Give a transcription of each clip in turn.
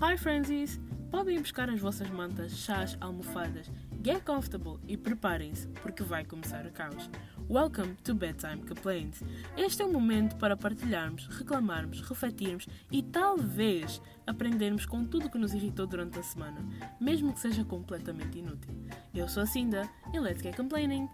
Hi Frenzies! Podem buscar as vossas mantas, chás, almofadas, get comfortable e preparem-se porque vai começar o caos. Welcome to Bedtime Complaints. Este é o momento para partilharmos, reclamarmos, refletirmos e talvez aprendermos com tudo que nos irritou durante a semana, mesmo que seja completamente inútil. Eu sou a Cinda e let's get complaining!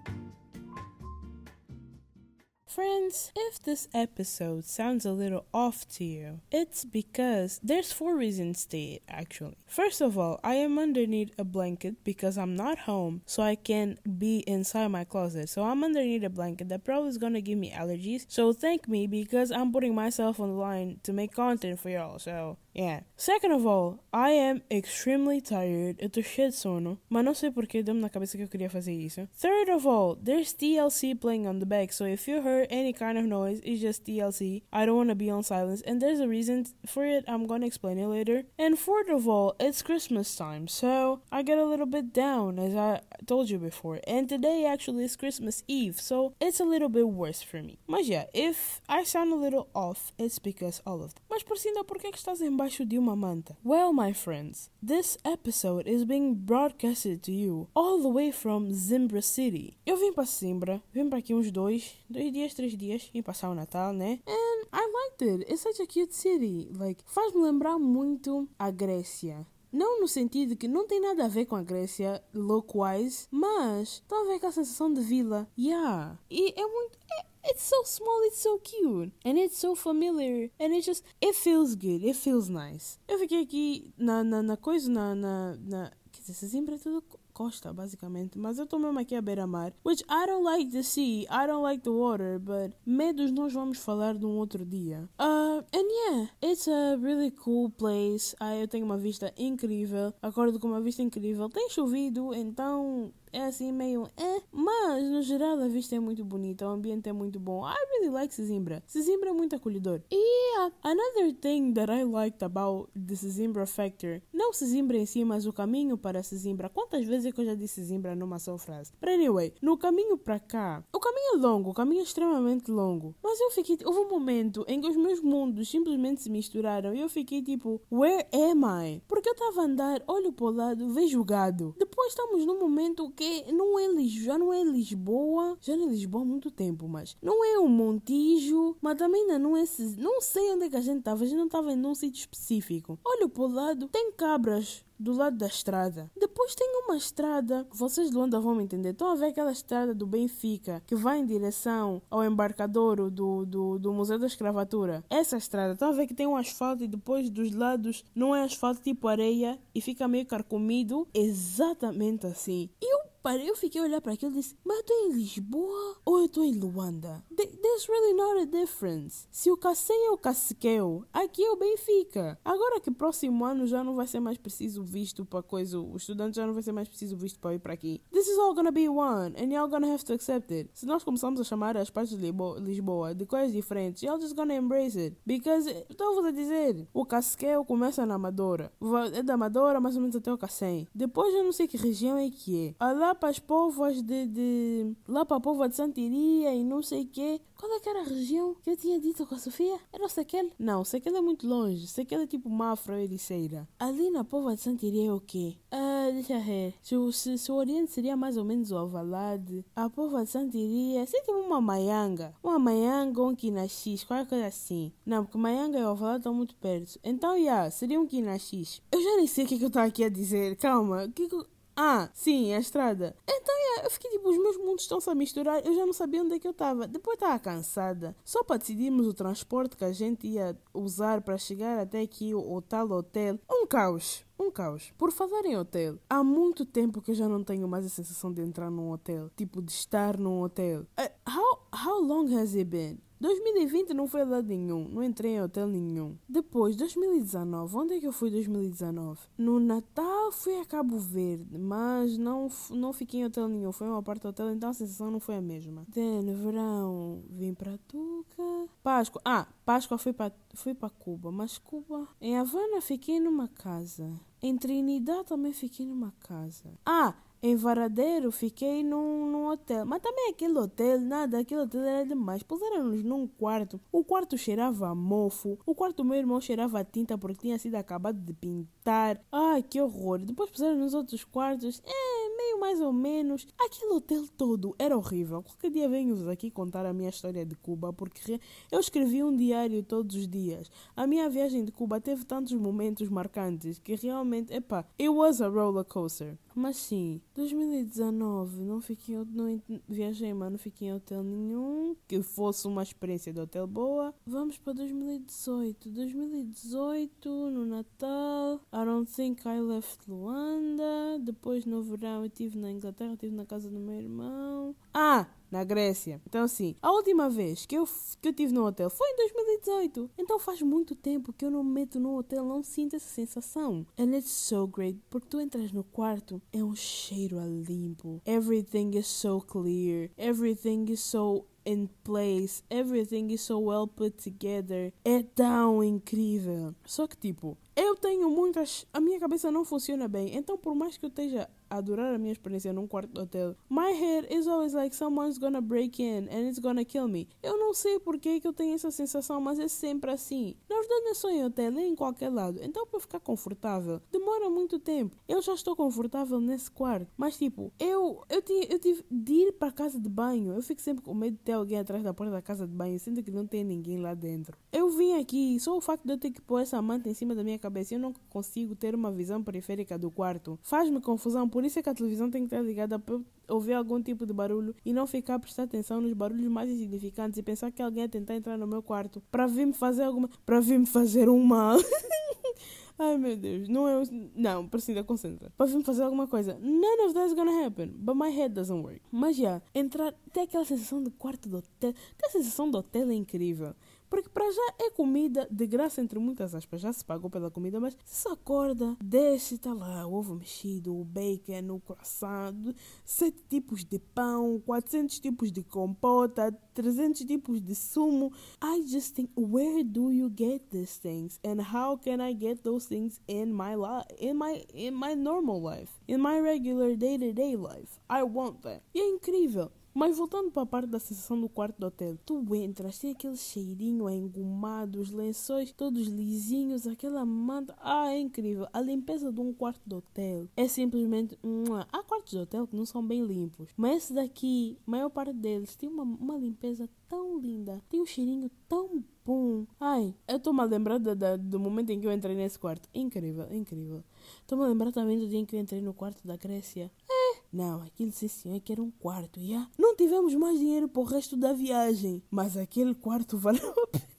Friends, if this episode sounds a little off to you, it's because there's four reasons to it actually. First of all, I am underneath a blanket because I'm not home, so I can be inside my closet. So I'm underneath a blanket that probably is gonna give me allergies. So thank me because I'm putting myself on the line to make content for y'all. So yeah. Second of all, I am extremely tired. Eu tô cheio de sono, mas não sei porque deu-me na cabeça que eu queria fazer isso. Third of all, there's TLC playing on the back, so if you heard any kind of noise, it's just TLC. I don't want to be on silence, and there's a reason for it. I'm gonna explain it later. And fourth of all, it's Christmas time, so I get a little bit down, as I told you before. And today actually is Christmas Eve, so it's a little bit worse for me. Mas yeah, if I sound a little off, it's because all of them. Mas por cima, por que estás embaixo de uma manta? Well, my friends, this episode is being broadcasted to you all the way from Zimbra City. Eu vim para Zimbra, vim para aqui uns dois, dois dias, três dias, vim passar o Natal, né? And I liked it. It's such a cute city. Like, faz-me lembrar muito a Grécia. Não no sentido que não tem nada a ver com a Grécia, look-wise, mas ver com a sensação de vila. Yeah. E é muito. É, It's so small, it's so cute, and it's so familiar, and it just it feels good, it feels nice. Eu fiquei aqui na, na, na coisa, na, na, na quer dizer, sempre é tudo costa, basicamente, mas eu tô mesmo aqui à beira-mar, which I don't like the sea, I don't like the water, but medos nós vamos falar de um outro dia. Uh, and yeah, it's a really cool place. Ah, eu tenho uma vista incrível, acordo com uma vista incrível. Tem chovido, então é assim meio eh, mas no geral a vista é muito bonita, o ambiente é muito bom. I really like Sesimbra. Sesimbra é muito acolhedor. E another thing that I liked about the Sesimbra factor, não Sesimbra em si, mas o caminho para Sesimbra. Quantas vezes é que eu já disse Sesimbra numa só frase? But anyway, no caminho para cá, o caminho é longo, o caminho é extremamente longo. Mas eu fiquei, houve um momento em que os meus mundos simplesmente se misturaram e eu fiquei tipo, where am I? Porque eu estava a andar, olho para o lado, vejo gado. Depois estamos num momento que não é Lisboa, já não é Lisboa, já não é Lisboa há muito tempo, mas não é o Montijo, mas também não é, não sei onde é que a gente estava, a gente não estava em um sítio específico. Olho para o lado, tem cabras do lado da estrada. Depois tem uma estrada, vocês de Luanda vão me entender. Estão a ver aquela estrada do Benfica que vai em direção ao embarcadouro do, do, do Museu da Escravatura. Essa estrada, estão a ver que tem um asfalto e depois dos lados não é asfalto tipo areia e fica meio carcomido. Exatamente assim. Eu parei, eu fiquei a olhar para aquilo e disse: Mas eu estou em Lisboa ou eu estou em Luanda? There's really not a difference. Se o Cacém é o Caciqueu, aqui é o Benfica. Agora que próximo ano já não vai ser mais preciso visto para coisa, os estudantes já não vai ser mais preciso visto para ir para aqui. This is all gonna be one, and y'all gonna have to accept it. Se nós começarmos a chamar as partes de Lisboa de coisas diferentes, y'all just gonna embrace it. Because, estou a dizer, o Caciqueu começa na Amadora. É da Amadora mais ou menos até o Cacém. Depois eu não sei que região é que é. Lá para as povas de, de... Lá para a povoa de Santiria e não sei quê. Qual é que era a região que eu tinha dito com a Sofia? Era o Sequel? Não, Sequel é muito longe. Sequel é tipo Mafra ou Ericeira. Ali na povoa de Santiria é o quê? Ah, deixa ver. Se, se, se o Oriente seria mais ou menos o Alvalade, a povoa de Santiria é tipo uma Maianga. Uma Maianga ou um Quinaxis, qualquer coisa assim. Não, porque Maianga e o Alvalade estão muito perto. Então, yeah, seria um Quinaxis. Eu já nem sei o que, é que eu estava aqui a dizer. Calma, o que, que eu... Ah, sim, a estrada. Então, yeah, eu fiquei tipo, os meus mundos estão-se a misturar, eu já não sabia onde é que eu estava. Depois estava cansada. Só para decidirmos o transporte que a gente ia usar para chegar até aqui, o tal hotel. Um caos. Um caos. Por falar em hotel, há muito tempo que eu já não tenho mais a sensação de entrar num hotel. Tipo, de estar num hotel. Uh, how, how long has it been? 2020 não foi a lado nenhum, não entrei em hotel nenhum. Depois, 2019, onde é que eu fui 2019? No Natal fui a Cabo Verde, mas não, não fiquei em hotel nenhum, foi uma parte do hotel, então a sensação não foi a mesma. Then, verão, vim para Tuca. Páscoa, ah, Páscoa fui para fui Cuba, mas Cuba. Em Havana fiquei numa casa. Em Trinidad também fiquei numa casa. Ah, em Varadeiro fiquei num, num hotel. Mas também aquele hotel, nada, aquele hotel era demais. Puseram-nos num quarto. O quarto cheirava a mofo. O quarto do meu irmão cheirava a tinta porque tinha sido acabado de pintar. Ai, que horror. Depois puseram nos outros quartos. É, meio mais ou menos. Aquele hotel todo era horrível. Qualquer dia venho-vos aqui contar a minha história de Cuba porque eu escrevi um diário todos os dias. A minha viagem de Cuba teve tantos momentos marcantes que realmente, epá, it was a roller coaster. Mas sim, 2019 não fiquei não viajei, mas não fiquei em hotel nenhum que fosse uma experiência de hotel boa. Vamos para 2018. 2018 no Natal, I don't think I left Luanda. Depois no verão eu estive na Inglaterra, estive na casa do meu irmão. Ah, na Grécia. Então, assim, a última vez que eu, que eu tive no hotel foi em 2018. Então faz muito tempo que eu não me meto no hotel, não sinto essa sensação. And it's so great, porque tu entras no quarto, é um cheiro a limpo. Everything is so clear. Everything is so in place. Everything is so well put together. É tão incrível. Só que, tipo, eu tenho muitas. A minha cabeça não funciona bem. Então, por mais que eu esteja adorar a minha experiência num quarto de hotel. My head is always like someone's gonna break in and it's gonna kill me. Eu não sei porque que eu tenho essa sensação, mas é sempre assim. Na verdade, não é só em hotel, é em qualquer lado. Então, para ficar confortável, demora muito tempo. Eu já estou confortável nesse quarto, mas tipo, eu eu, tinha, eu tive de ir para casa de banho. Eu fico sempre com medo de ter alguém atrás da porta da casa de banho, sendo que não tem ninguém lá dentro. Eu vim aqui, só o facto de eu ter que pôr essa manta em cima da minha cabeça, eu não consigo ter uma visão periférica do quarto. Faz-me confusão, por isso é que a televisão tem que estar ligada para ouvir algum tipo de barulho e não ficar a prestar atenção nos barulhos mais insignificantes e pensar que alguém ia tentar entrar no meu quarto para vir me fazer alguma. para vir me fazer um mal. Ai meu Deus, não é. Não, precisa concentra. Para vir fazer alguma coisa. None of that's gonna happen. But my head doesn't work. Mas já, yeah, entrar. Tem aquela sensação de quarto do hotel. Tem a sensação do hotel é incrível. Porque para já é comida de graça, entre muitas aspas. Já se pagou pela comida, mas se acorda, desce, está lá o ovo mexido, o bacon, o croissant, sete tipos de pão, 400 tipos de compota, 300 tipos de sumo. I just think, where do you get these things? And how can I get those things in my life, in my, in my normal life, in my regular day-to-day -day life? I want that. E é incrível. Mas voltando para a parte da sensação do quarto do hotel, tu entras, tem aquele cheirinho engomado, os lençóis todos lisinhos, aquela manta. Ah, é incrível. A limpeza de um quarto de hotel é simplesmente. Há quartos de hotel que não são bem limpos, mas esse daqui, a maior parte deles, tem uma, uma limpeza tão linda, tem um cheirinho tão bom. Ai, eu estou-me a lembrar do, do momento em que eu entrei nesse quarto. Incrível, incrível. Estou-me a lembrar também do dia em que eu entrei no quarto da Grécia. Não, aquilo sim senhor é que era um quarto, já. Não tivemos mais dinheiro para o resto da viagem, mas aquele quarto valeu a pena.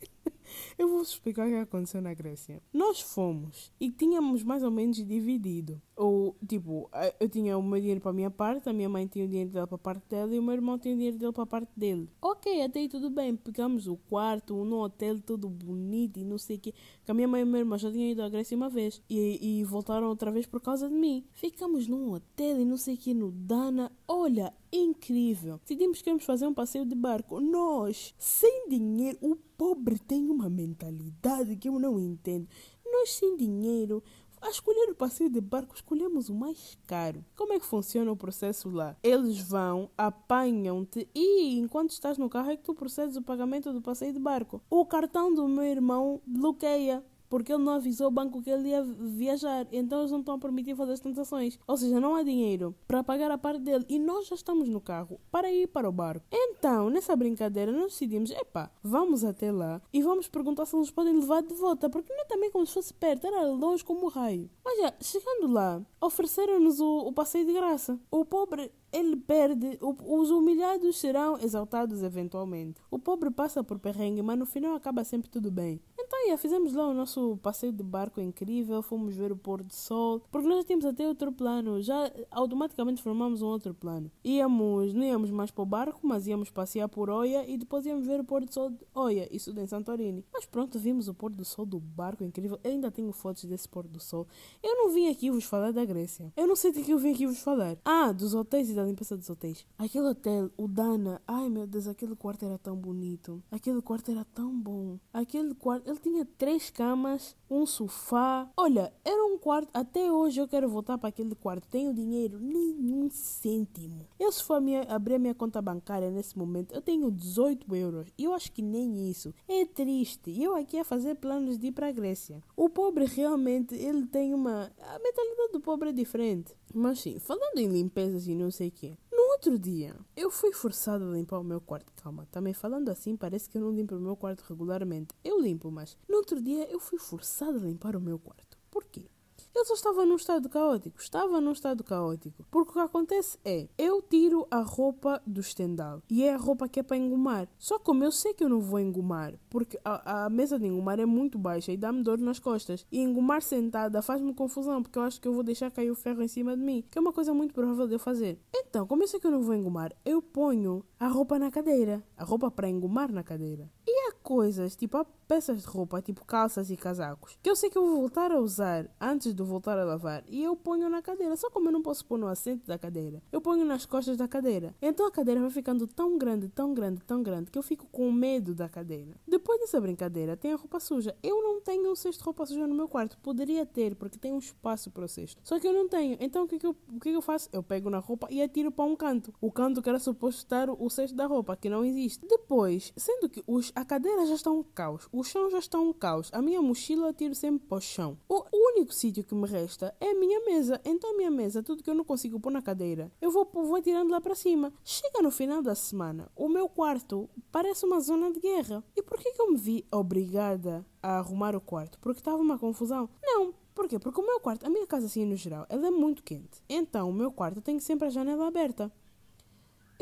Eu vou explicar o que aconteceu na Grécia. Nós fomos e tínhamos mais ou menos dividido. Ou, tipo, eu tinha o meu dinheiro para a minha parte, a minha mãe tinha o dinheiro dela para a parte dela e o meu irmão tinha o dinheiro dele para a parte dele. Ok, até aí tudo bem. Pegamos o quarto, um hotel todo bonito e não sei o quê. Que a minha mãe e o meu irmão já tinham ido à Grécia uma vez e, e voltaram outra vez por causa de mim. Ficamos num hotel e não sei o quê no Dana. Olha, incrível. Decidimos que íamos fazer um passeio de barco. Nós, sem dinheiro, o pobre tem uma mentalidade que eu não entendo. Nós sem dinheiro, a escolher o passeio de barco, escolhemos o mais caro. Como é que funciona o processo lá? Eles vão, apanham-te e enquanto estás no carro é que tu procedes o pagamento do passeio de barco. O cartão do meu irmão bloqueia porque ele não avisou o banco que ele ia viajar. Então eles não estão a permitir fazer as transações. Ou seja, não há dinheiro para pagar a parte dele. E nós já estamos no carro para ir para o barco. Então, nessa brincadeira, nós decidimos: epá, vamos até lá e vamos perguntar se eles podem levar de volta. Porque não é também como se fosse perto, era longe como o raio. Mas já, chegando lá, ofereceram-nos o, o passeio de graça. O pobre ele perde, os humilhados serão exaltados eventualmente. O pobre passa por perrengue, mas no final acaba sempre tudo bem. Então, yeah, fizemos lá o nosso passeio de barco incrível, fomos ver o pôr do sol, porque nós tínhamos até outro plano, já automaticamente formamos um outro plano. Íamos, não íamos mais para o barco, mas íamos passear por Oia e depois íamos ver o pôr do sol de Oia, isso em Santorini. Mas pronto, vimos o pôr do sol do barco incrível. Eu ainda tenho fotos desse pôr do sol. Eu não vim aqui vos falar da Grécia. Eu não sei de que eu vim aqui vos falar. Ah, dos hotéis e da limpeza dos hotéis. Aquele hotel, o Dana, ai meu Deus, aquele quarto era tão bonito. Aquele quarto era tão bom. Aquele quarto, ele tinha três camas, um sofá. Olha, era um quarto. Até hoje eu quero voltar para aquele quarto. Tenho dinheiro, nenhum cêntimo. Eu, se for minha, abrir a minha conta bancária nesse momento, eu tenho 18 euros. E eu acho que nem isso. É triste. Eu aqui a fazer planos de ir para a Grécia. O pobre realmente, ele tem uma. A mentalidade do pobre é diferente. Mas sim, falando em limpezas e não sei quê. No outro dia, eu fui forçado a limpar o meu quarto. Calma, também falando assim, parece que eu não limpo o meu quarto regularmente. Eu limpo, mas no outro dia eu fui forçado a limpar o meu quarto. Por quê? Eu só estava num estado caótico. Estava num estado caótico. Porque o que acontece é, eu tiro a roupa do estendal. E é a roupa que é para engomar. Só como eu sei que eu não vou engomar, porque a, a mesa de engomar é muito baixa e dá-me dor nas costas. E engomar sentada faz-me confusão, porque eu acho que eu vou deixar cair o ferro em cima de mim. Que é uma coisa muito provável de eu fazer. Então, como eu sei que eu não vou engomar, eu ponho a roupa na cadeira. A roupa para engomar na cadeira. E coisas, tipo, há peças de roupa, tipo calças e casacos, que eu sei que eu vou voltar a usar antes de voltar a lavar e eu ponho na cadeira. Só como eu não posso pôr no assento da cadeira, eu ponho nas costas da cadeira. Então a cadeira vai ficando tão grande, tão grande, tão grande que eu fico com medo da cadeira. Depois dessa brincadeira, tem a roupa suja. Eu não tenho um cesto de roupa suja no meu quarto. Poderia ter, porque tem um espaço para o cesto. Só que eu não tenho. Então o que, que, eu, o que, que eu faço? Eu pego na roupa e atiro para um canto. O canto que era suposto estar o cesto da roupa, que não existe. Depois, sendo que os, a cadeira já está um caos, o chão já está um caos, a minha mochila tiro sempre para o chão. O único sítio que me resta é a minha mesa. Então a minha mesa, tudo que eu não consigo pôr na cadeira, eu vou, vou tirando lá para cima. Chega no final da semana, o meu quarto parece uma zona de guerra. E por que, que eu me vi obrigada a arrumar o quarto? Porque estava uma confusão? Não, por? Porque o meu quarto, a minha casa assim no geral, ela é muito quente. Então o meu quarto tem sempre a janela aberta.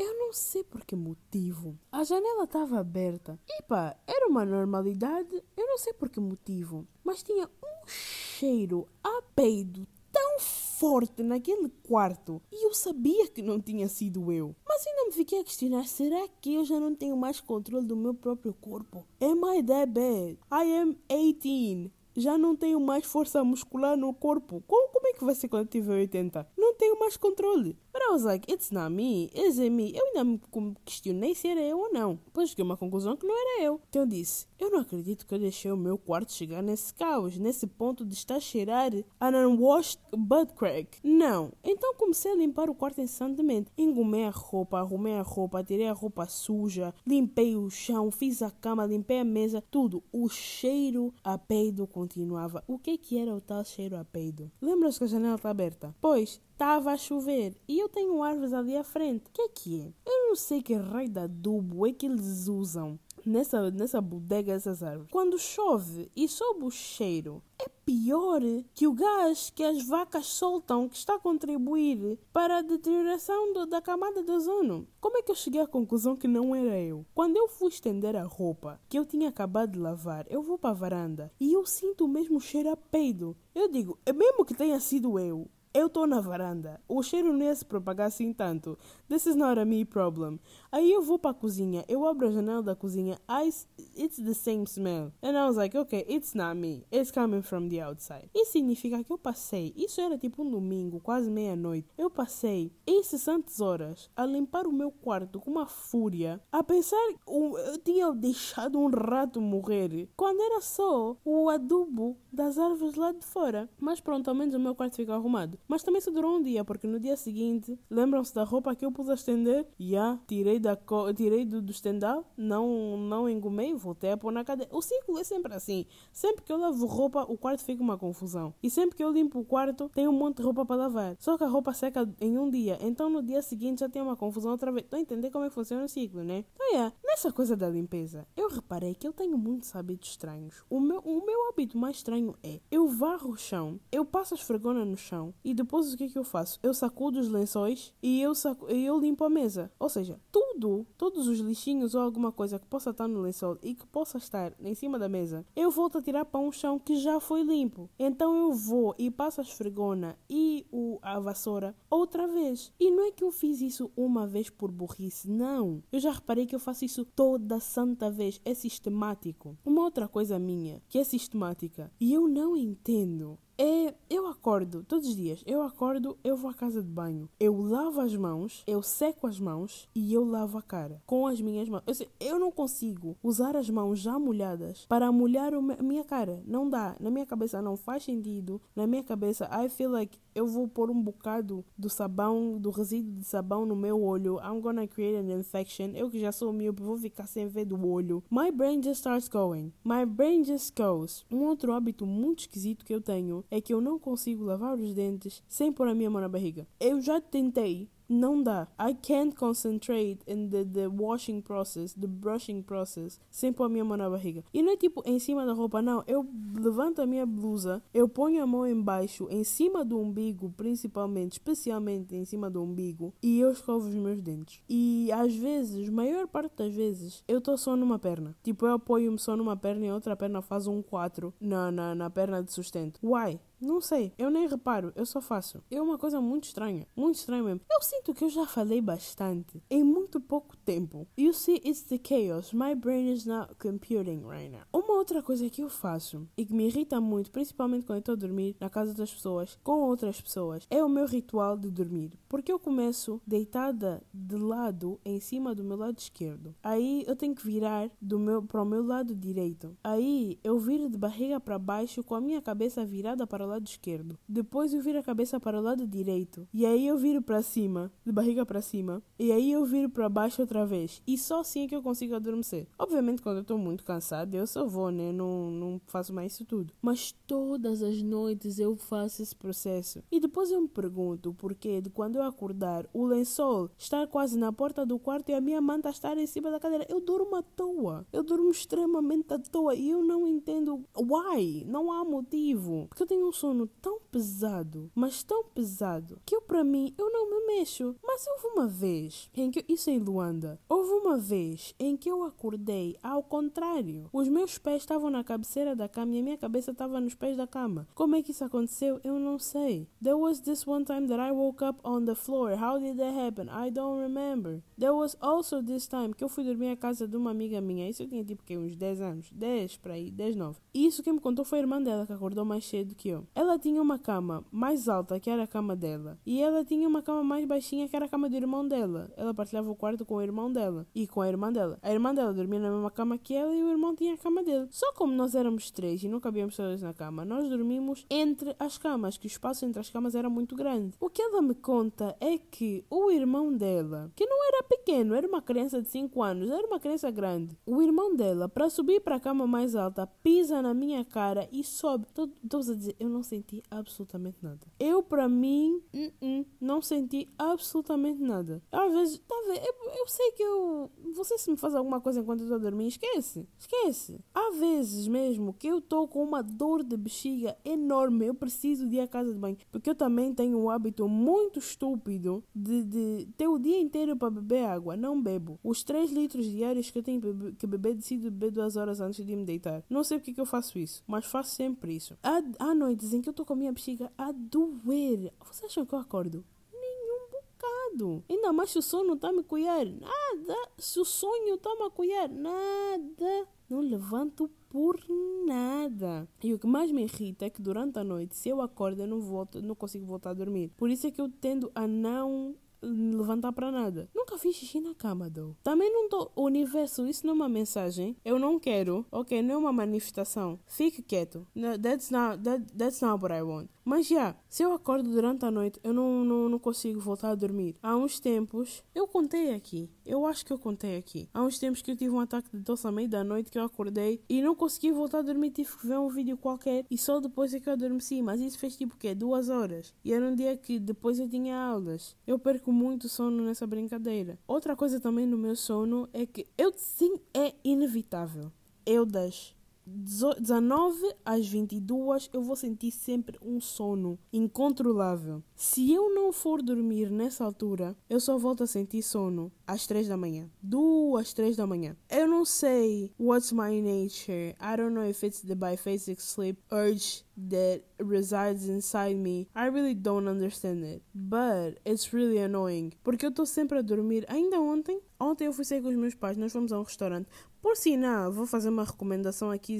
Eu não sei por que motivo. A janela estava aberta. E pá, era uma normalidade. Eu não sei por que motivo. Mas tinha um cheiro a peido tão forte naquele quarto. E eu sabia que não tinha sido eu. Mas ainda me fiquei a questionar: será que eu já não tenho mais controle do meu próprio corpo? Am I that bad? I am 18 já não tenho mais força muscular no corpo. Como, como é que vai ser quando tiver 80? Não tenho mais controle. But I was like, it's not me, is it me? Eu ainda me questionei se era eu ou não. Depois cheguei a uma conclusão que não era eu. Então eu disse, eu não acredito que eu deixei o meu quarto chegar nesse caos, nesse ponto de estar a cheirar an unwashed butt crack. Não. Então comecei a limpar o quarto incessantemente. Engomei a roupa, arrumei a roupa, tirei a roupa suja, limpei o chão, fiz a cama, limpei a mesa, tudo. O cheiro a peido continuava. O que que era o tal cheiro a peido? Lembras que a janela está aberta? Pois, estava a chover e eu tenho árvores ali à frente. O que é que é? Eu não sei que raio de adubo é que eles usam nessa, nessa bodega dessas árvores. Quando chove e sobe o cheiro, é pior que o gás que as vacas soltam que está a contribuir para a deterioração do, da camada de ozono. Como é que eu cheguei à conclusão que não era eu? Quando eu fui estender a roupa que eu tinha acabado de lavar, eu vou para a varanda e eu sinto o mesmo cheiro a peido. Eu digo, é mesmo que tenha sido eu. Eu estou na varanda. O cheiro não ia se propagar assim tanto. This is not a me problem. Aí eu vou para a cozinha. Eu abro a janela da cozinha. I, it's the same smell. And I was like, okay, it's not me. It's coming from the outside. Isso significa que eu passei. Isso era tipo um domingo, quase meia-noite. Eu passei incessantes horas a limpar o meu quarto com uma fúria. A pensar que eu tinha deixado um rato morrer. Quando era só o adubo das árvores lá de fora. Mas pronto, ao menos o meu quarto ficou arrumado. Mas também só durou um dia, porque no dia seguinte, lembram-se da roupa que eu pus a estender? E yeah, tirei, da tirei do, do estendal, não, não engomei, voltei a pôr na cadeira. O ciclo é sempre assim. Sempre que eu lavo roupa, o quarto fica uma confusão. E sempre que eu limpo o quarto, tem um monte de roupa para lavar. Só que a roupa seca em um dia, então no dia seguinte já tem uma confusão outra vez. Estão a entender como é que funciona o ciclo, né? Então, yeah, nessa coisa da limpeza, eu reparei que eu tenho muitos hábitos estranhos. O meu, o meu hábito mais estranho é, eu varro o chão, eu passo a esfregona no chão e depois o que é que eu faço? Eu sacudo os lençóis e eu, saco, eu limpo a mesa. Ou seja, tudo, todos os lixinhos ou alguma coisa que possa estar no lençol e que possa estar em cima da mesa, eu volto a tirar para um chão que já foi limpo. Então eu vou e passo a esfregona e o, a vassoura outra vez. E não é que eu fiz isso uma vez por burrice, não. Eu já reparei que eu faço isso toda santa vez. É sistemático. Uma outra coisa minha que é sistemática e eu não entendo é eu acordo todos os dias, eu acordo, eu vou à casa de banho, eu lavo as mãos, eu seco as mãos e eu lavo a cara com as minhas mãos. Eu, eu não consigo usar as mãos já molhadas para molhar a minha cara. Não dá. Na minha cabeça não faz sentido. Na minha cabeça, I feel like eu vou pôr um bocado do sabão, do resíduo de sabão no meu olho. I'm gonna create an infection. Eu que já sou míope, vou ficar sem ver do olho. My brain just starts going. My brain just goes. Um outro hábito muito esquisito que eu tenho é que eu não consigo lavar os dentes sem pôr a minha mão na barriga. Eu já tentei não dá. I can't concentrate in the, the washing process, the brushing process, sem pôr a minha mão na barriga. E não é tipo em cima da roupa, não. Eu levanto a minha blusa, eu ponho a mão embaixo, em cima do umbigo, principalmente, especialmente em cima do umbigo, e eu escovo os meus dentes. E às vezes, maior parte das vezes, eu estou só numa perna. Tipo, eu apoio-me só numa perna e a outra perna faz um 4 na, na, na perna de sustento. Why? Não sei, eu nem reparo, eu só faço. É uma coisa muito estranha, muito estranha mesmo. Eu sinto que eu já falei bastante em muito pouco tempo. You see, it's the chaos. My brain is not computing right now. Uma outra coisa que eu faço e que me irrita muito, principalmente quando estou a dormir na casa das pessoas, com outras pessoas, é o meu ritual de dormir. Porque eu começo deitada de lado em cima do meu lado esquerdo. Aí eu tenho que virar do meu para o meu lado direito. Aí eu viro de barriga para baixo com a minha cabeça virada para lado esquerdo. Depois eu viro a cabeça para o lado direito. E aí eu viro para cima, de barriga para cima. E aí eu viro para baixo outra vez. E só assim é que eu consigo adormecer. Obviamente, quando eu estou muito cansado, eu só vou, né? Não, não faço mais isso tudo. Mas todas as noites eu faço esse processo. E depois eu me pergunto porquê de quando eu acordar, o lençol estar quase na porta do quarto e a minha manta estar em cima da cadeira. Eu durmo à toa. Eu durmo extremamente à toa. E eu não entendo why. Não há motivo. Porque eu tenho um sono tão pesado, mas tão pesado, que eu para mim eu não me mexo. Mas houve uma vez em que isso em Luanda, houve uma vez em que eu acordei ao contrário. Os meus pés estavam na cabeceira da cama e a minha cabeça estava nos pés da cama. Como é que isso aconteceu? Eu não sei. There was this one time that I woke up on the floor. How did that happen? I don't remember. There was also this time que eu fui dormir à casa de uma amiga minha. Isso eu tinha tipo que uns 10 anos, 10 para aí, 10, 9. E isso quem me contou foi a irmã dela que acordou mais cedo que eu. Ela tinha uma cama mais alta, que era a cama dela, e ela tinha uma cama mais baixinha, que era a cama do irmão dela. Ela partilhava o quarto com o irmão dela e com a irmã dela. A irmã dela dormia na mesma cama que ela e o irmão tinha a cama dele. Só como nós éramos três e não cabíamos todos na cama, nós dormimos entre as camas, que o espaço entre as camas era muito grande. O que ela me conta é que o irmão dela, que não era pequeno, era uma criança de 5 anos, era uma criança grande. O irmão dela, para subir para a cama mais alta, pisa na minha cara e sobe. Estou a dizer, eu não senti absolutamente nada. Eu, para mim, uh -uh, não senti absolutamente nada. Às vezes, tá vendo? Eu, eu, sei que eu. Você se me faz alguma coisa enquanto eu estou a dormir, esquece. Esquece. Há vezes mesmo que eu estou com uma dor de bexiga enorme. Eu preciso de ir à casa de banho. Porque eu também tenho um hábito muito estúpido de, de ter o dia inteiro para beber água. Não bebo. Os 3 litros diários que eu tenho que beber, decido beber 2 horas antes de me deitar. Não sei porque que eu faço isso, mas faço sempre isso. Há, há noites em que eu estou com a minha bexiga a doer. Vocês acham que eu acordo? Nenhum bocado. Ainda mais se o sono a me cuidar. Nada. Se o sonho a me cuidar. Nada. Não levanto por nada. E o que mais me irrita é que durante a noite, se eu acordo, eu não volto, não consigo voltar a dormir. Por isso é que eu tendo a não levantar para nada. Nunca fiz xixi na cama, though. Também não tô. O universo, isso não é uma mensagem. Eu não quero. Ok, não é uma manifestação. Fique quieto. No, that's, not, that, that's not what I want. Mas já, yeah, se eu acordo durante a noite, eu não, não, não consigo voltar a dormir. Há uns tempos, eu contei aqui. Eu acho que eu contei aqui. Há uns tempos que eu tive um ataque de tosse à meia da noite que eu acordei e não consegui voltar a dormir. Tive que ver um vídeo qualquer e só depois é que eu adormeci. Mas isso fez tipo o quê? Duas horas. E era um dia que depois eu tinha aulas. Eu perco muito sono nessa brincadeira. Outra coisa também no meu sono é que eu sim é inevitável. Eu das 19 às 22 eu vou sentir sempre um sono incontrolável. Se eu não for dormir nessa altura, eu só volto a sentir sono às 3 da manhã. 2, 3 da manhã. Eu não sei what's my nature. I don't know if it's the biphasic sleep urge that resides inside me. I really don't understand it. But it's really annoying. Porque eu estou sempre a dormir. Ainda ontem, ontem eu fui sair com os meus pais, nós fomos a um restaurante Por sinal, vou fazer uma recomendação aqui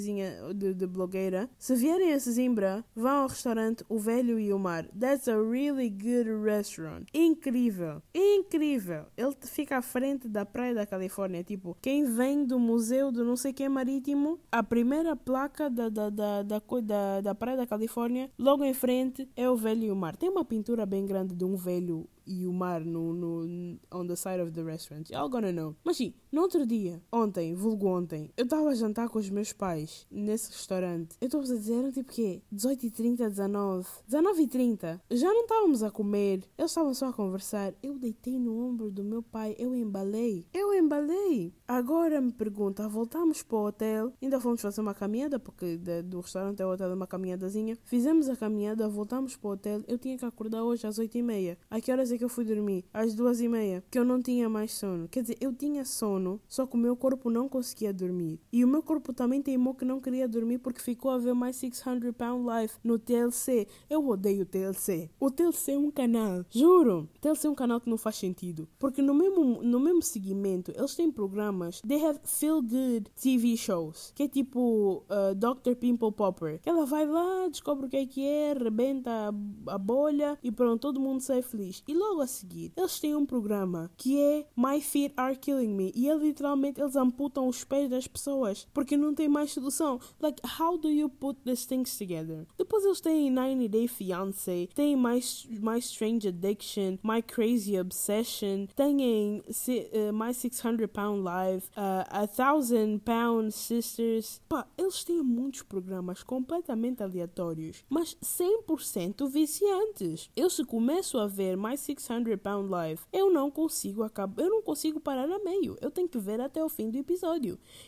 de, de blogueira. Se vierem a Zimbra, vão ao restaurante O Velho e o Mar. That's a really good restaurant. Incrível, incrível. Ele fica à frente da praia da Califórnia. Tipo, quem vem do museu do não sei que marítimo, a primeira placa da, da, da, da, da, da praia da Califórnia, logo em frente é o Velho e o Mar. Tem uma pintura bem grande de um velho e o mar no, no, on the side of the restaurant. Y'all gonna know. Mas sim, no outro dia, ontem, vulgo ontem, eu estava a jantar com os meus pais nesse restaurante. Eu estou a dizer, eram tipo quê? 18h30, 19 19h30. Já não estávamos a comer, eles estavam só a conversar. Eu deitei no ombro do meu pai, eu embalei. Eu embalei. Agora me pergunta, voltamos para o hotel, ainda fomos fazer uma caminhada, porque de, do restaurante ao hotel é uma caminhadazinha. Fizemos a caminhada, voltamos para o hotel. Eu tinha que acordar hoje às 8h30. A que horas é que eu fui dormir? Às duas e meia, que eu não tinha mais sono. Quer dizer, eu tinha sono, só que o meu corpo não conseguia dormir. E o meu corpo também teimou que não queria dormir porque ficou a ver mais 600 Pound Life no TLC. Eu odeio o TLC. O TLC é um canal, juro. O TLC é um canal que não faz sentido. Porque no mesmo, no mesmo segmento, eles têm programas. They have feel good TV shows. Que é tipo uh, Dr. Pimple Popper. Que ela vai lá, descobre o que é que é, rebenta a, a bolha e pronto, todo mundo sai feliz. E logo a seguir, eles têm um programa que é My Feet Are Killing Me e é literalmente eles amputam os pés das pessoas porque não tem mais solução. Like, how do you put these things together? Depois eles têm 90 Day Fiancé, têm My, My Strange Addiction, My Crazy Obsession, têm uh, My 600 Pound Life, uh, A Thousand Pound Sisters. Pá, eles têm muitos programas completamente aleatórios, mas 100% viciantes. Eu se começo a ver My 600 Pound Life. Eu não consigo acabar, eu não consigo parar a meio. Eu tenho que ver até o fim do episódio.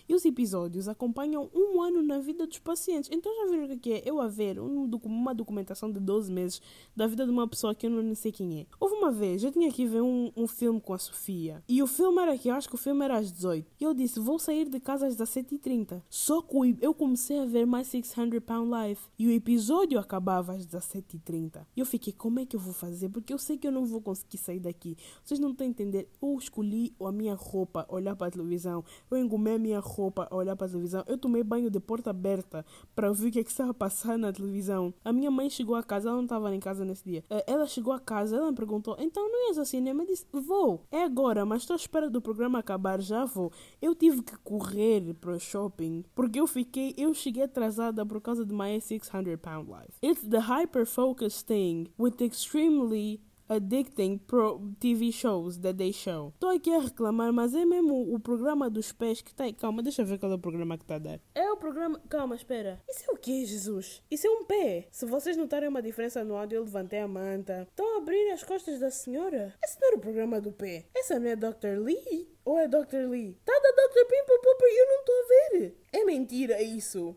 E os episódios acompanham um ano na vida dos pacientes. Então já viram o que é eu ver um, uma documentação de 12 meses da vida de uma pessoa que eu não sei quem é. Houve uma vez, eu tinha que ver um, um filme com a Sofia. E o filme era aqui, eu acho que o filme era às 18. E eu disse, vou sair de casa às 17h30. Só que eu comecei a ver mais 600 Pound Life. E o episódio acabava às 17h30. E eu fiquei, como é que eu vou fazer? Porque eu sei que eu não vou conseguir sair daqui. Vocês não estão a entender. Eu escolhi a minha roupa, olhar para a televisão. Eu engomei a minha roupa, olhar para a televisão. Eu tomei banho de porta aberta para ver o que, é que estava passando na televisão. A minha mãe chegou a casa, ela não estava em casa nesse dia. Eh, ela chegou a casa, ela me perguntou: então não ias ao cinema? Eu disse: vou. É agora, mas estou à espera do programa acabar, já vou. Eu tive que correr para o shopping porque eu fiquei, eu cheguei atrasada por causa de my 600 pound life. It's the hyper focus thing with extremely addicting pro TV shows that they show. Estou aqui a reclamar, mas é mesmo o programa dos pés que está aí. Calma, deixa eu ver qual é o programa que está a dar. É o programa. Calma, espera. Isso é o que, Jesus? Isso é um pé. Se vocês notarem uma diferença no áudio, eu levantei a manta. Estão a abrir as costas da senhora? Esse não era o programa do pé. Essa não é Dr. Lee? Ou é Dr. Lee? Tá da Dr. Pimple Popper e eu não estou a ver. É mentira isso.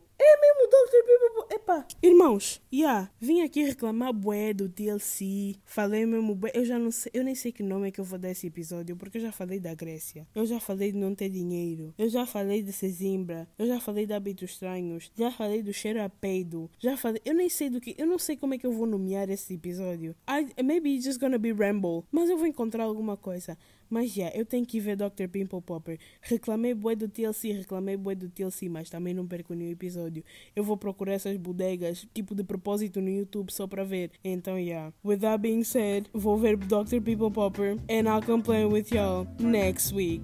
Epá. Irmãos, yeah, vim aqui reclamar bué do DLC. Falei mesmo bué. Eu já não sei, eu nem sei que nome é que eu vou dar esse episódio, porque eu já falei da Grécia. Eu já falei de não ter dinheiro. Eu já falei de Sesimbra. Eu já falei de hábitos estranhos. Já falei do cheiro a peido. Já falei, eu nem sei do que, eu não sei como é que eu vou nomear esse episódio. I, maybe it's just gonna be ramble, mas eu vou encontrar alguma coisa. Mas já, yeah, eu tenho que ver Dr. Pimple Popper. Reclamei bué do TLC, reclamei bué do TLC, mas também não perco nenhum episódio. Eu vou procurar essas bodegas, tipo de propósito no YouTube, só para ver. Então, yeah. With that being said, vou ver Dr. Pimple Popper and I'll complain with y'all next week.